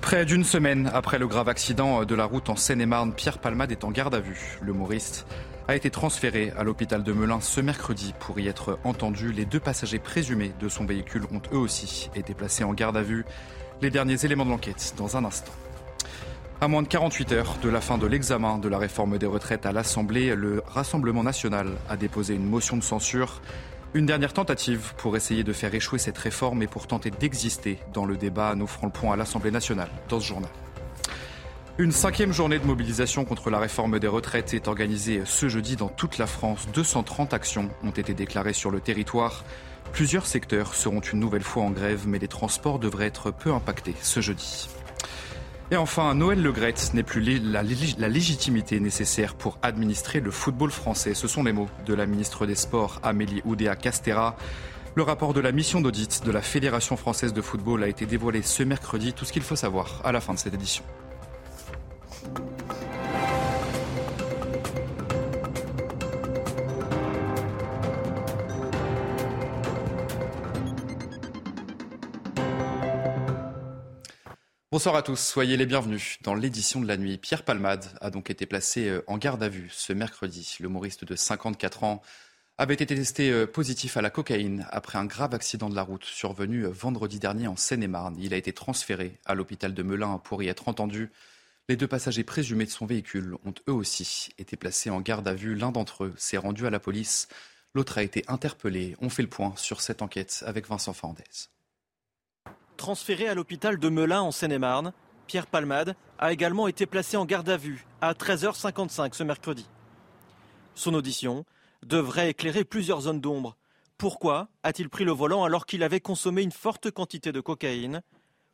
Près d'une semaine après le grave accident de la route en Seine-et-Marne, Pierre Palmade est en garde à vue. L'humoriste a été transféré à l'hôpital de Melun ce mercredi pour y être entendu. Les deux passagers présumés de son véhicule ont eux aussi été placés en garde à vue. Les derniers éléments de l'enquête dans un instant. À moins de 48 heures de la fin de l'examen de la réforme des retraites à l'Assemblée, le Rassemblement national a déposé une motion de censure. Une dernière tentative pour essayer de faire échouer cette réforme et pour tenter d'exister dans le débat. Nous ferons le point à l'Assemblée nationale dans ce journal. Une cinquième journée de mobilisation contre la réforme des retraites est organisée ce jeudi dans toute la France. 230 actions ont été déclarées sur le territoire. Plusieurs secteurs seront une nouvelle fois en grève, mais les transports devraient être peu impactés ce jeudi. Et enfin, Noël Legrette n'est plus la, légitimité nécessaire pour administrer le football français. Ce sont les mots de la ministre des Sports, Amélie Oudéa-Castera. Le rapport de la mission d'audit de la Fédération française de football a été dévoilé ce mercredi. Tout ce qu'il faut savoir à la fin de cette édition. Bonsoir à tous, soyez les bienvenus dans l'édition de la nuit. Pierre Palmade a donc été placé euh, en garde à vue ce mercredi. L'humoriste de 54 ans avait été testé euh, positif à la cocaïne après un grave accident de la route survenu euh, vendredi dernier en Seine-et-Marne. Il a été transféré à l'hôpital de Melun pour y être entendu. Les deux passagers présumés de son véhicule ont eux aussi été placés en garde à vue. L'un d'entre eux s'est rendu à la police, l'autre a été interpellé. On fait le point sur cette enquête avec Vincent Fernandez. Transféré à l'hôpital de Melun en Seine-et-Marne, Pierre Palmade a également été placé en garde à vue à 13h55 ce mercredi. Son audition devrait éclairer plusieurs zones d'ombre. Pourquoi a-t-il pris le volant alors qu'il avait consommé une forte quantité de cocaïne?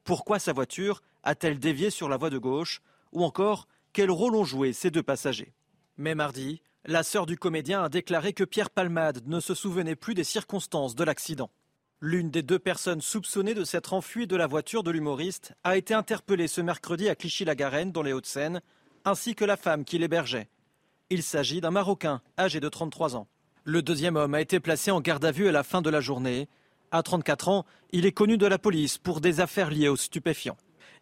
Pourquoi sa voiture a-t-elle dévié sur la voie de gauche? Ou encore, quel rôle ont joué ces deux passagers? Mais mardi, la sœur du comédien a déclaré que Pierre Palmade ne se souvenait plus des circonstances de l'accident. L'une des deux personnes soupçonnées de s'être enfuie de la voiture de l'humoriste a été interpellée ce mercredi à Clichy-la-Garenne, dans les Hauts-de-Seine, ainsi que la femme qui l'hébergeait. Il s'agit d'un Marocain âgé de 33 ans. Le deuxième homme a été placé en garde à vue à la fin de la journée. À 34 ans, il est connu de la police pour des affaires liées aux stupéfiants.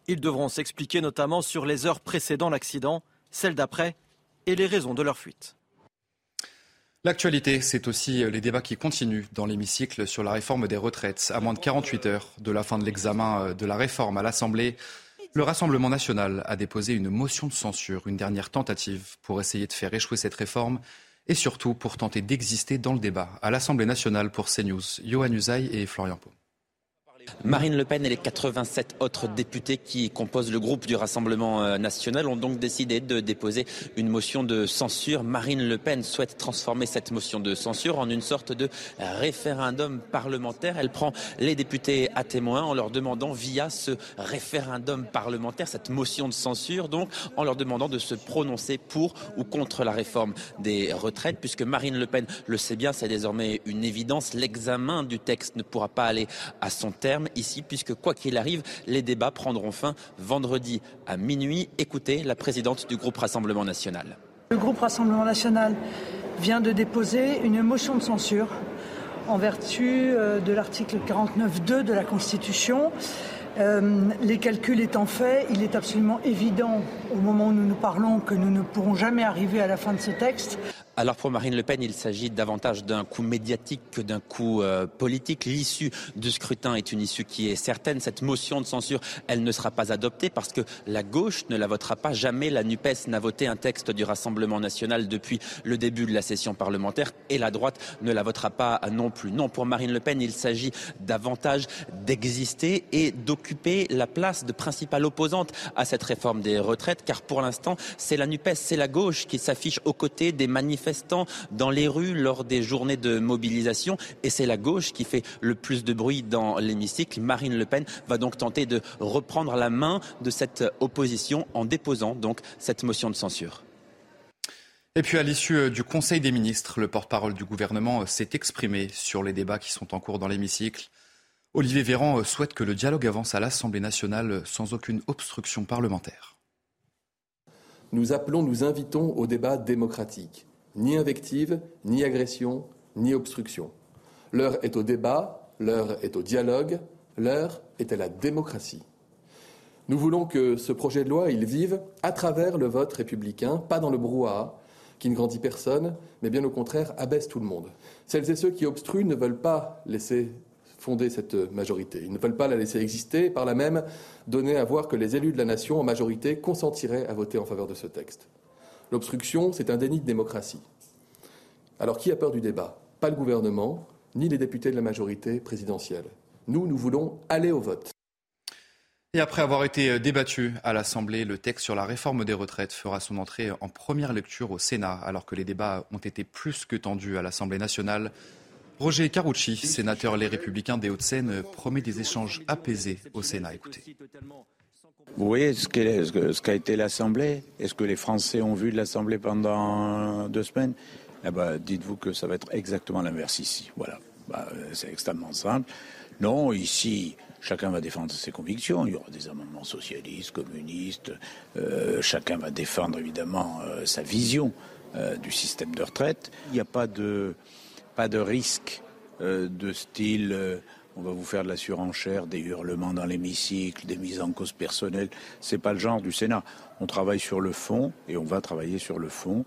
Ils devront s'expliquer notamment sur les heures précédant l'accident, celles d'après et les raisons de leur fuite. L'actualité, c'est aussi les débats qui continuent dans l'hémicycle sur la réforme des retraites. À moins de 48 heures de la fin de l'examen euh, de la réforme à l'Assemblée, le Rassemblement national a déposé une motion de censure, une dernière tentative pour essayer de faire échouer cette réforme et surtout pour tenter d'exister dans le débat. À l'Assemblée nationale pour CNews, Johan Usaï et Florian Pau. Marine Le Pen et les 87 autres députés qui composent le groupe du Rassemblement euh, national ont donc décidé de déposer une motion de censure. Marine Le Pen souhaite transformer cette motion de censure en une sorte de référendum parlementaire. Elle prend les députés à témoin en leur demandant via ce référendum parlementaire, cette motion de censure, donc en leur demandant de se prononcer pour ou contre la réforme des retraites, puisque Marine Le Pen le sait bien, c'est désormais une évidence. L'examen du texte ne pourra pas aller à son terme ici, puisque quoi qu'il arrive, les débats prendront fin vendredi à minuit. Écoutez la présidente du groupe Rassemblement national. Le groupe Rassemblement national vient de déposer une motion de censure en vertu euh, de l'article 49.2 de la Constitution. Euh, les calculs étant faits, il est absolument évident au moment où nous nous parlons que nous ne pourrons jamais arriver à la fin de ce texte. Alors pour Marine Le Pen, il s'agit davantage d'un coup médiatique que d'un coup euh, politique. L'issue du scrutin est une issue qui est certaine. Cette motion de censure, elle ne sera pas adoptée parce que la gauche ne la votera pas. Jamais la NUPES n'a voté un texte du Rassemblement national depuis le début de la session parlementaire et la droite ne la votera pas non plus. Non, pour Marine Le Pen, il s'agit davantage d'exister et d'occuper la place de principale opposante à cette réforme des retraites car pour l'instant, c'est la NUPES, c'est la gauche qui s'affiche aux côtés des manifestants manifestants dans les rues lors des journées de mobilisation et c'est la gauche qui fait le plus de bruit dans l'hémicycle. Marine Le Pen va donc tenter de reprendre la main de cette opposition en déposant donc cette motion de censure. Et puis à l'issue euh, du Conseil des ministres, le porte-parole du gouvernement euh, s'est exprimé sur les débats qui sont en cours dans l'hémicycle. Olivier Véran euh, souhaite que le dialogue avance à l'Assemblée nationale sans aucune obstruction parlementaire. Nous appelons, nous invitons au débat démocratique. Ni invective, ni agression, ni obstruction. L'heure est au débat, l'heure est au dialogue, l'heure est à la démocratie. Nous voulons que ce projet de loi, il vive à travers le vote républicain, pas dans le brouhaha, qui ne grandit personne, mais bien au contraire abaisse tout le monde. Celles et ceux qui obstruent ne veulent pas laisser fonder cette majorité. Ils ne veulent pas la laisser exister par là même donner à voir que les élus de la nation en majorité consentiraient à voter en faveur de ce texte. L'obstruction, c'est un déni de démocratie. Alors qui a peur du débat? Pas le gouvernement, ni les députés de la majorité présidentielle. Nous, nous voulons aller au vote. Et après avoir été débattu à l'Assemblée, le texte sur la réforme des retraites fera son entrée en première lecture au Sénat, alors que les débats ont été plus que tendus à l'Assemblée nationale. Roger Carucci, sénateur Les Républicains des Hauts-de-Seine, promet des échanges apaisés au Sénat. Écoutez. Vous voyez ce qu'a été l'Assemblée? Et ce que les Français ont vu l'Assemblée pendant deux semaines? Eh ben, Dites-vous que ça va être exactement l'inverse ici. Voilà. Bah, c'est extrêmement simple. Non, ici, Chacun va défendre ses convictions. Il y aura des amendements socialistes, communistes. Euh, chacun va défendre évidemment euh, sa vision euh, du système de retraite. Il n'y a pas de, pas de risque de style on va vous faire de la surenchère, des hurlements dans l'hémicycle, des mises en cause personnelles. C'est pas le genre du Sénat. On travaille sur le fond et on va travailler sur le fond.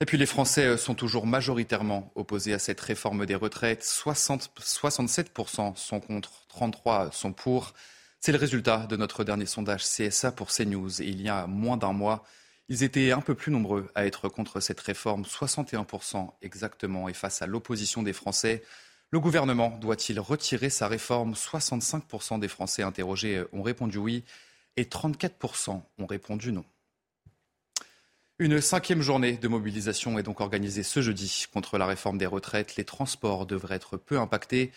Et puis les Français euh, sont toujours majoritairement opposés à cette réforme des retraites. 67% sont contre, 33% sont pour. C'est le résultat de notre dernier sondage CSA pour CNews. il y a moins d'un mois, ils étaient un peu plus nombreux à être contre cette réforme, 61% exactement. Et face à l'opposition des Français, le gouvernement doit-il retirer sa réforme? 65% des Français interrogés ont répondu oui et 34% ont répondu non. Une cinquième journée de mobilisation est donc organisée ce jeudi contre la réforme des retraites. Les transports devraient être peu impactés,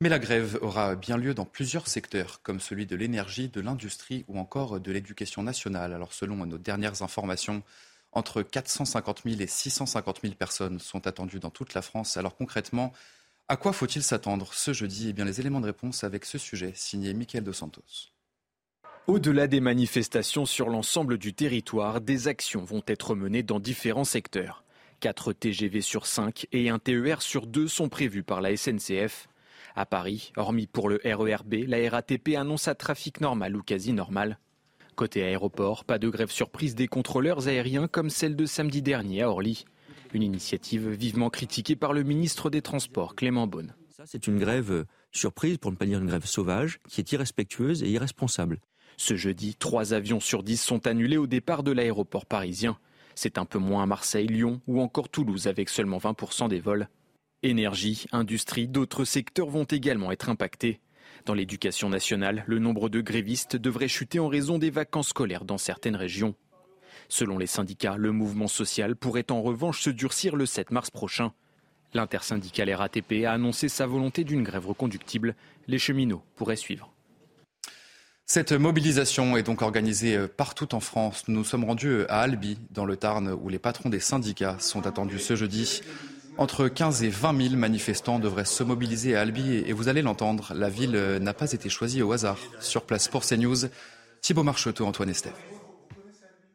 mais la grève aura bien lieu dans plusieurs secteurs, comme celui de l'énergie, de l'industrie ou encore de l'éducation nationale. Alors selon nos dernières informations, entre 450 000 et 650 000 personnes sont attendues dans toute la France. Alors concrètement, à quoi faut-il s'attendre ce jeudi? Eh bien les éléments de réponse avec ce sujet, signé Michael Dos Santos. Au-delà des manifestations sur l'ensemble du territoire, des actions vont être menées dans différents secteurs. 4 TGV sur 5 et un TER sur 2 sont prévus par la SNCF. À Paris, hormis pour le RERB, la RATP annonce un trafic normal ou quasi normal. Côté aéroport, pas de grève surprise des contrôleurs aériens comme celle de samedi dernier à Orly. Une initiative vivement critiquée par le ministre des Transports, Clément Beaune. C'est une grève surprise, pour ne pas dire une grève sauvage, qui est irrespectueuse et irresponsable. Ce jeudi, trois avions sur dix sont annulés au départ de l'aéroport parisien. C'est un peu moins à Marseille, Lyon ou encore Toulouse avec seulement 20% des vols. Énergie, industrie, d'autres secteurs vont également être impactés. Dans l'éducation nationale, le nombre de grévistes devrait chuter en raison des vacances scolaires dans certaines régions. Selon les syndicats, le mouvement social pourrait en revanche se durcir le 7 mars prochain. L'intersyndicale RATP a annoncé sa volonté d'une grève reconductible. Les cheminots pourraient suivre. Cette mobilisation est donc organisée euh, partout en France. Nous sommes rendus euh, à Albi, dans le Tarn, où les patrons des syndicats sont attendus ce jeudi. Entre 15 et 20 000 manifestants devraient se mobiliser à Albi et vous allez l'entendre, la ville euh, n'a pas été choisie au hasard. Sur place pour CNews, Thibaut Marcheteau, Antoine Estève.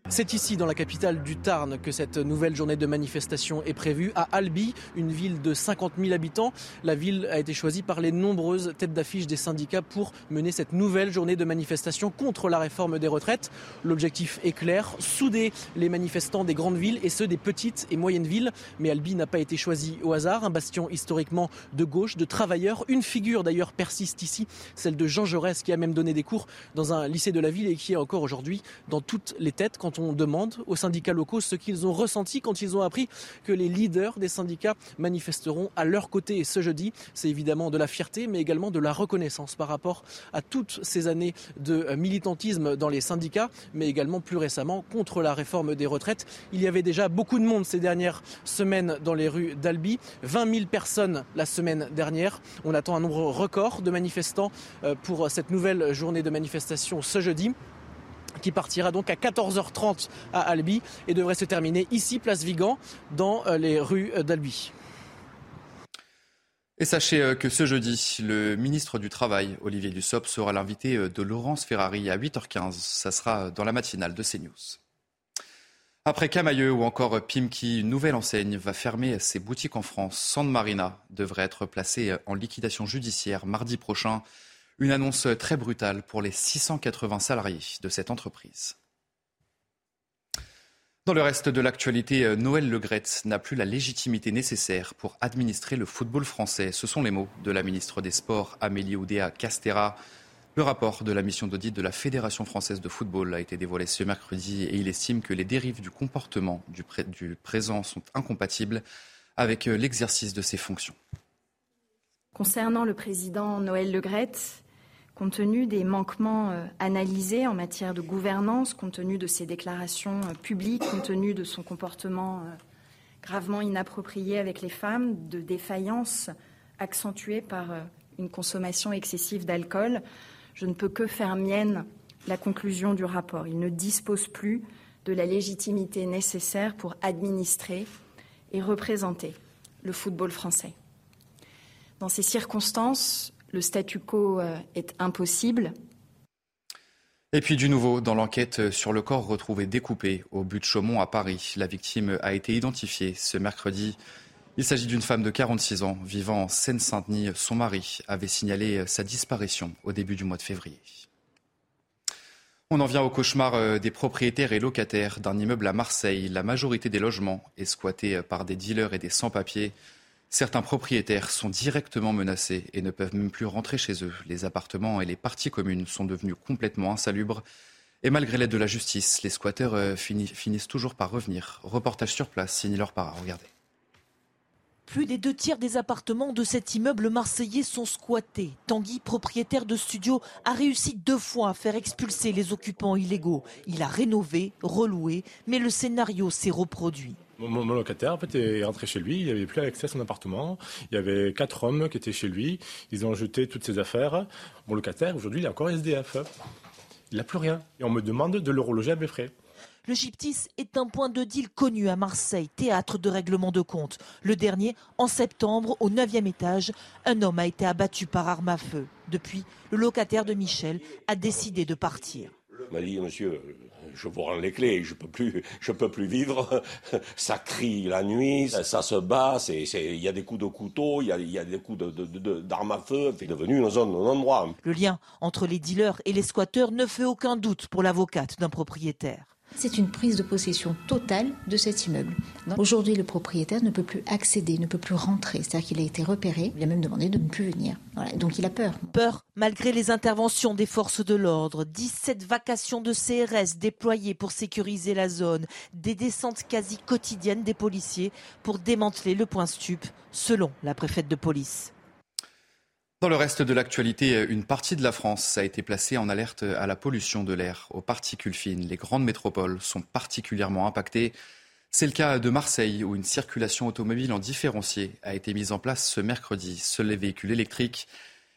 C'est ici, dans la capitale du Tarn, que cette nouvelle journée de manifestation est prévue. À Albi, une ville de 50 000 habitants, la ville a été choisie par les nombreuses têtes d'affiche des syndicats pour mener cette nouvelle journée de manifestation contre la réforme des retraites. L'objectif est clair, souder les manifestants des grandes villes et ceux des petites et moyennes villes. Mais Albi n'a pas été choisi au hasard, un bastion historiquement de gauche, de travailleurs. Une figure d'ailleurs persiste ici, celle de Jean Jaurès, qui a même donné des cours dans un lycée de la ville et qui est encore aujourd'hui dans toutes les têtes. On demande aux syndicats locaux ce qu'ils ont ressenti quand ils ont appris que les leaders des syndicats manifesteront à leur côté ce jeudi. C'est évidemment de la fierté, mais également de la reconnaissance par rapport à toutes ces années de militantisme dans les syndicats, mais également plus récemment contre la réforme des retraites. Il y avait déjà beaucoup de monde ces dernières semaines dans les rues d'Albi, 20 000 personnes la semaine dernière. On attend un nombre record de manifestants euh, pour cette nouvelle journée de manifestation ce jeudi qui partira donc à 14h30 à Albi et devrait se terminer ici, place Vigan, dans euh, les rues d'Albi. Et sachez euh, que ce jeudi, le ministre du Travail, Olivier Dussopt, sera l'invité de Laurence Ferrari à 8h15. Ça sera dans la matinale de CNews. Après Camailleux ou encore Pimki, une nouvelle enseigne va fermer ses boutiques en France. Sand Marina devrait être placée en liquidation judiciaire mardi prochain. Une annonce très brutale pour les 680 salariés de cette entreprise. Dans le reste de l'actualité, Noël Legrette n'a plus la légitimité nécessaire pour administrer le football français. Ce sont les mots de la ministre des Sports, Amélie Oudéa Castera. Le rapport de la mission d'audit de la Fédération française de football a été dévoilé ce mercredi et il estime que les dérives du comportement du, présent sont incompatibles avec l'exercice de ses fonctions. Concernant le président Noël Legrette, compte tenu des manquements analysés en matière de gouvernance, compte tenu de ses déclarations publiques, compte tenu de son comportement gravement inapproprié avec les femmes, de défaillances accentuées par une consommation excessive d'alcool, je ne peux que faire mienne la conclusion du rapport. Il ne dispose plus de la légitimité nécessaire pour administrer et représenter le football français. Dans ces circonstances, le statu quo est impossible. Et puis du nouveau, dans l'enquête sur le corps retrouvé découpé au but de Chaumont à Paris, la victime a été identifiée ce mercredi. Il s'agit d'une femme de 46 ans vivant en Seine-Saint-Denis. Son mari avait signalé sa disparition au début du mois de février. On en vient au cauchemar des propriétaires et locataires d'un immeuble à Marseille. La majorité des logements est squattés par des dealers et des sans-papiers. Certains propriétaires sont directement menacés et ne peuvent même plus rentrer chez eux. Les appartements et les parties communes sont devenus complètement insalubres. Et malgré l'aide de la justice, les squatteurs finissent toujours par revenir. Reportage sur place, signe leur para. Regardez. Plus des deux tiers des appartements de cet immeuble marseillais sont squattés. Tanguy, propriétaire de studio, a réussi deux fois à faire expulser les occupants illégaux. Il a rénové, reloué, mais le scénario s'est reproduit. Mon, mon, locataire en fait, est rentré chez lui, il n'avait plus accès à son appartement. Il y avait quatre hommes qui étaient chez lui. Ils ont jeté toutes ses affaires. Mon locataire, aujourd'hui, il est encore SDF. Il n'a plus rien. Et on me demande de le reloger à mes frais. Le Gyptis est un point de deal connu à Marseille, théâtre de règlement de compte. Le dernier, en septembre, au 9e étage, un homme a été abattu par arme à feu. Depuis, le locataire de Michel a décidé de partir. Il m'a dit, monsieur, je vous rends les clés, je peux plus, je peux plus vivre. Ça crie la nuit, ça, se bat, il y a des coups de couteau, il y a, y a, des coups d'armes de, de, à feu. C'est devenu une zone, un endroit. Le lien entre les dealers et les squatteurs ne fait aucun doute pour l'avocate d'un propriétaire. C'est une prise de possession totale de cet immeuble. Aujourd'hui, le propriétaire ne peut plus accéder, ne peut plus rentrer. C'est-à-dire qu'il a été repéré, il a même demandé de ne plus venir. Donc il a peur. Peur malgré les interventions des forces de l'ordre. 17 vacations de CRS déployées pour sécuriser la zone. Des descentes quasi quotidiennes des policiers pour démanteler le point stup, selon la préfète de police. Dans le reste de l'actualité, une partie de la France a été placée en alerte à la pollution de l'air, aux particules fines. Les grandes métropoles sont particulièrement impactées. C'est le cas de Marseille, où une circulation automobile en différencié a été mise en place ce mercredi. Seuls les véhicules électriques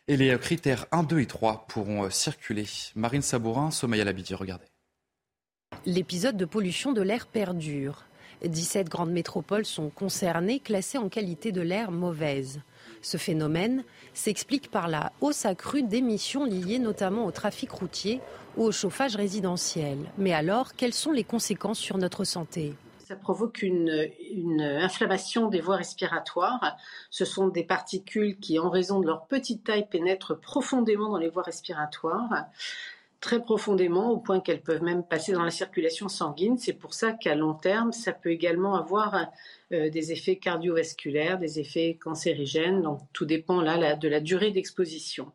et les critères 1, 2 et 3 pourront circuler. Marine Sabourin, à l'habitude, regardez. L'épisode de pollution de l'air perdure. 17 grandes métropoles sont concernées, classées en qualité de l'air mauvaise. Ce phénomène s'explique par la hausse accrue d'émissions liées notamment au trafic routier ou au chauffage résidentiel. Mais alors, quelles sont les conséquences sur notre santé? Ça provoque une, inflammation des voies respiratoires. Ce sont des particules qui, en raison de leur petite taille, pénètrent profondément dans les voies respiratoires très profondément au point qu'elles peuvent même passer dans la circulation sanguine. C'est pour ça qu'à long terme, ça peut également avoir euh, des effets cardiovasculaires, des effets cancérigènes. Donc tout dépend de la durée d'exposition.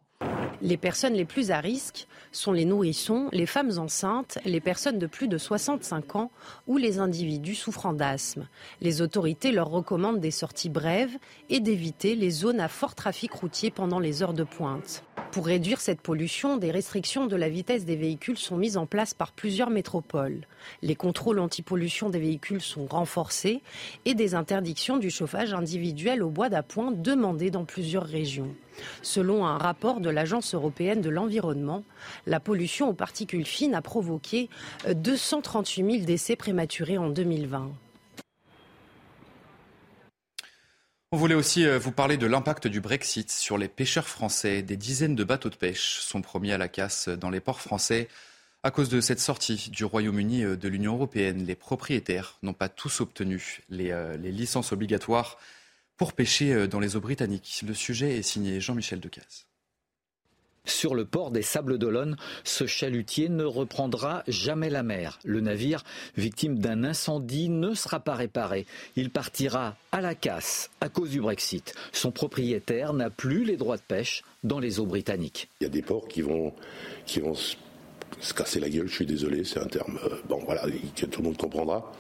Les personnes les plus à risque sont les nourrissons, les femmes enceintes, les personnes de plus de 65 ans ou les individus souffrant d'asthme. Les autorités leur recommandent des sorties brèves et d'éviter les zones à fort trafic routier pendant les heures de pointe. Pour réduire cette pollution, des restrictions de la vitesse des véhicules sont mises en place par plusieurs métropoles. Les contrôles anti-pollution des véhicules sont renforcés et des interdictions du chauffage individuel au bois d'appoint demandées dans plusieurs régions. Selon un rapport de l'Agence européenne de l'environnement, la pollution aux particules fines a provoqué 238 000 décès prématurés en 2020. On voulait aussi euh, vous parler de l'impact du Brexit sur les pêcheurs français. Des dizaines de bateaux de pêche sont promis à la casse dans les ports français. À cause de cette sortie du Royaume-Uni euh, de l'Union européenne, les propriétaires n'ont pas tous obtenu les, euh, licences obligatoires pour pêcher dans les eaux britanniques. Le sujet est signé Jean-Michel Decaze. Sur le port des Sables d'Olonne, ce chalutier ne reprendra jamais la mer. Le navire, victime d'un incendie, ne sera pas réparé. Il partira à la casse à cause du Brexit. Son propriétaire n'a plus les droits de pêche dans les eaux britanniques. Il y a des ports qui vont, qui se casser la gueule, je suis désolé, c'est un terme, euh, bon voilà, que tout le monde comprendra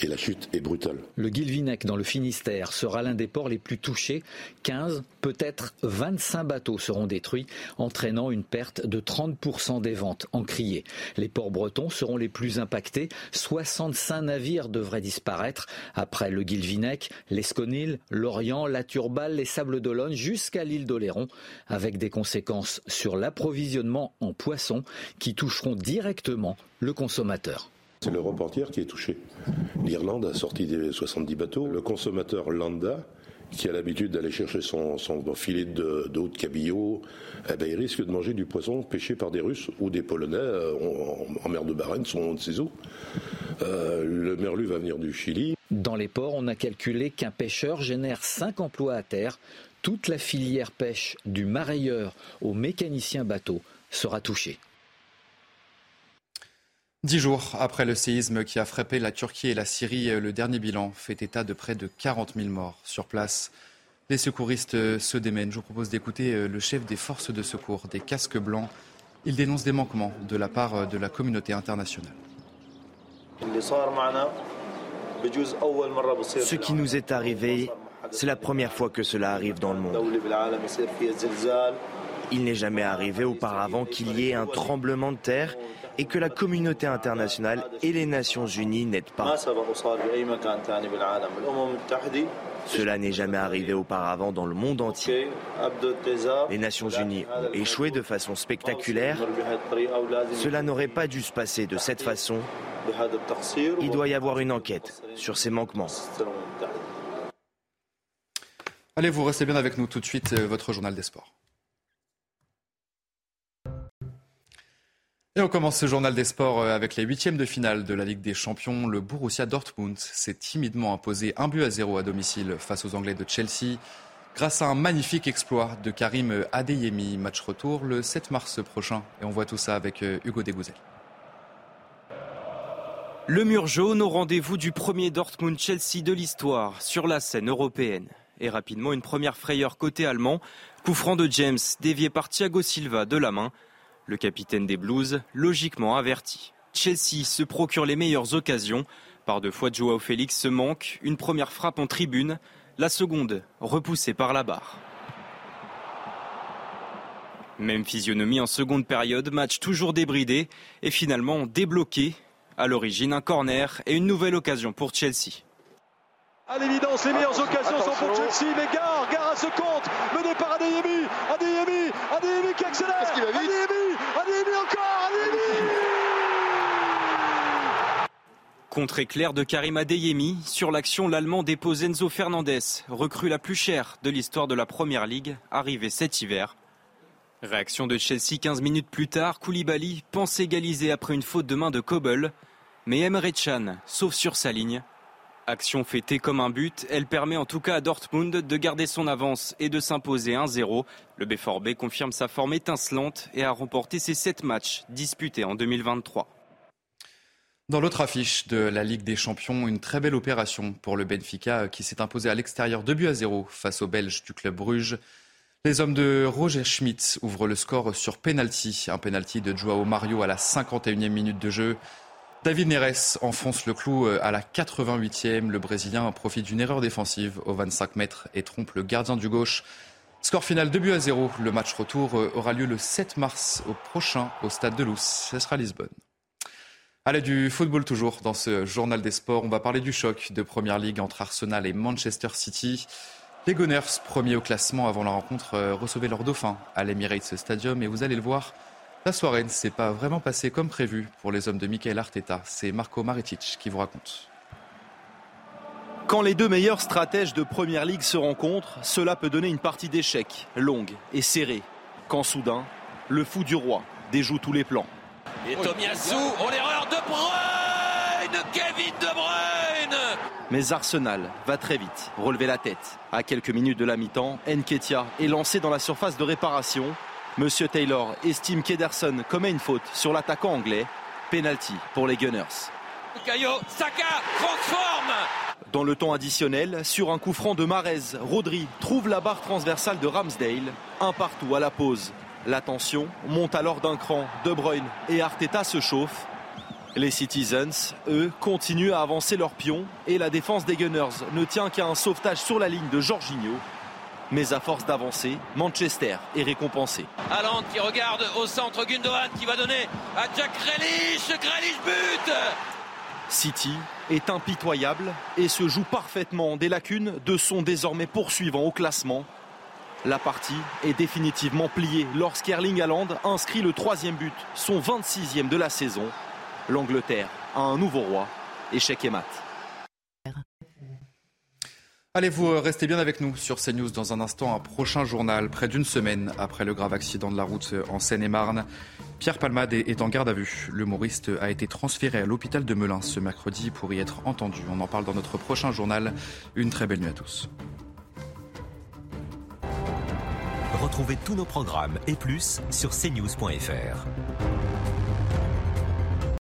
et la chute est brutale. Le Guilvinec dans le Finistère sera l'un des ports les plus touchés. 15, peut-être 25 bateaux seront détruits, entraînant une perte de 30% des ventes en criée. Les ports bretons seront les plus impactés. 65 navires devraient disparaître après le Guilvinec, l'Esconil, l'Orient, la Turballe, les Sables d'Olonne jusqu'à l'île d'Oléron, avec des conséquences sur l'approvisionnement en poissons qui toucheront directement le consommateur. C'est l'Europe entière qui est touchée. L'Irlande a sorti des 70 bateaux. Le consommateur lambda, qui a l'habitude d'aller chercher son, filet d'eau de, cabillaud, eh ben, il risque de manger du poisson pêché par des Russes ou des Polonais euh, en, mer de Barents sont de ces eaux. Euh, le merlu va venir du Chili. Dans les ports, on a calculé qu'un pêcheur génère 5 emplois à terre. Toute la filière pêche, du marailleur au mécanicien bateau, sera touchée. Dix jours après le séisme qui a frappé la Turquie et la Syrie, le dernier bilan fait état de près de 40 000 morts sur place. Les secouristes se démènent. Je vous propose d'écouter euh, le chef des forces de secours, des casques blancs. Il dénonce des manquements de la part euh, de la communauté internationale. Ce qui nous est arrivé, c'est la première fois que cela arrive dans le monde. Il n'est jamais arrivé auparavant qu'il y ait un tremblement de terre et que la communauté internationale et les Nations Unies n'aident pas. Cela n'est jamais arrivé auparavant dans le monde entier. Les Nations Unies ont échoué de façon spectaculaire. Cela n'aurait pas dû se passer de cette façon. Il doit y avoir une enquête sur ces manquements. Allez, vous restez bien avec nous tout de suite, euh, votre journal des sports. Et on commence ce journal des sports euh, avec les huitièmes de finale de la Ligue des Champions. Le Borussia Dortmund s'est timidement imposé un but à zéro à domicile face aux Anglais de Chelsea grâce à un magnifique exploit de Karim Adeyemi. Match retour le 7 mars prochain. Et on voit tout ça avec euh, Hugo Degouzel. Le mur jaune au rendez-vous du premier Dortmund-Chelsea de l'histoire sur la scène européenne. Et rapidement, une première frayeur côté allemand. Coup franc de James, dévié par Thiago Silva de la main. Le capitaine des Blues, logiquement averti. Chelsea se procure les meilleures occasions. Par deux fois, Joao Félix se manque. Une première frappe en tribune. La seconde, repoussée par la barre. Même physionomie en seconde période, match toujours débridé et finalement débloqué. À l'origine, un corner et une nouvelle occasion pour Chelsea. À l'évidence, les meilleures occasions sont pour Chelsea, mais Gare, Gare à ce compte, mené par Adeyemi, Adeyemi, Qui accélère, encore, Adeyemi. Contre-éclair de Karim Adeyemi, sur l'action, l'Allemand dépose Enzo Fernandez, recrue la plus chère de l'histoire de la Première Ligue, arrivée cet hiver. Réaction de Chelsea 15 minutes plus tard, Koulibaly pense égaliser après une faute de main de Kobel, mais Emre Can sauve sur sa ligne Action fêtée comme un but, elle permet en tout cas à Dortmund de garder son avance et de s'imposer 1-0. Le B4B confirme sa forme étincelante et a remporté ses 7 matchs disputés en 2023. Dans l'autre affiche de la Ligue des Champions, une très belle opération pour le Benfica qui s'est imposé à l'extérieur 2 buts à 0 face aux Belges du club Bruges. Les hommes de Roger Schmidt ouvrent le score sur penalty. Un penalty de Joao Mario à la 51e minute de jeu. David Neres enfonce le clou euh, à la 88e. Le Brésilien profite d'une erreur défensive au 25 mètres et trompe le gardien du gauche. Score final 2 buts à 0. Le match retour euh, aura lieu le 7 mars au prochain au stade de Luz. Ce sera Lisbonne. Allez, du football toujours dans ce journal des sports. On va parler du choc de Première Ligue entre Arsenal et Manchester City. Les Gunners, premiers au classement avant la rencontre, euh, recevaient leur dauphin à l'Emirates Stadium et vous allez le voir, la soirée ne s'est pas vraiment passée comme prévu pour les hommes de Michael Arteta. C'est Marco Maritic qui vous raconte. Quand les deux meilleurs stratèges de Première Ligue se rencontrent, cela peut donner une partie d'échecs, longue et serrée. Quand soudain, le fou du roi déjoue tous les plans. Et Tomiyasu, oh l'erreur de Bruyne Kevin De Bruyne mais Arsenal va très vite relever la tête. À quelques minutes de la mi-temps, Nketia est lancé dans la surface de réparation. Monsieur Taylor estime qu'Ederson commet une faute sur l'attaquant anglais. Penalty pour les Gunners. Saka transforme Dans le temps additionnel, sur un coup franc de Marez, Rodri trouve la barre transversale de Ramsdale. Un partout à la pause. La tension monte alors d'un cran. De Bruyne et Arteta se chauffent. Les Citizens, eux, continuent à avancer leurs pions et la défense des Gunners ne tient qu'à un sauvetage sur la ligne de Jorginho. Mais à force d'avancer, Manchester est récompensé. Haaland qui regarde au centre Gundogan qui va donner à Jack Grealish. Grealish but City est impitoyable et se joue parfaitement des lacunes de son désormais poursuivant au classement. La partie est définitivement pliée lorsqu'Erling Haaland inscrit le troisième but, son 26e de la saison l'Angleterre a un nouveau roi, échec et mat. Allez, vous euh, restez bien avec nous sur CNews dans un instant, un prochain journal, près d'une semaine après le grave accident de la route euh, en Seine-et-Marne. Pierre Palmade est en garde à vue. L'humoriste a été transféré à l'hôpital de Melun ce mercredi pour y être entendu. On en parle dans notre prochain journal. Une très belle nuit à tous. Retrouvez tous nos programmes et plus sur cnews.fr.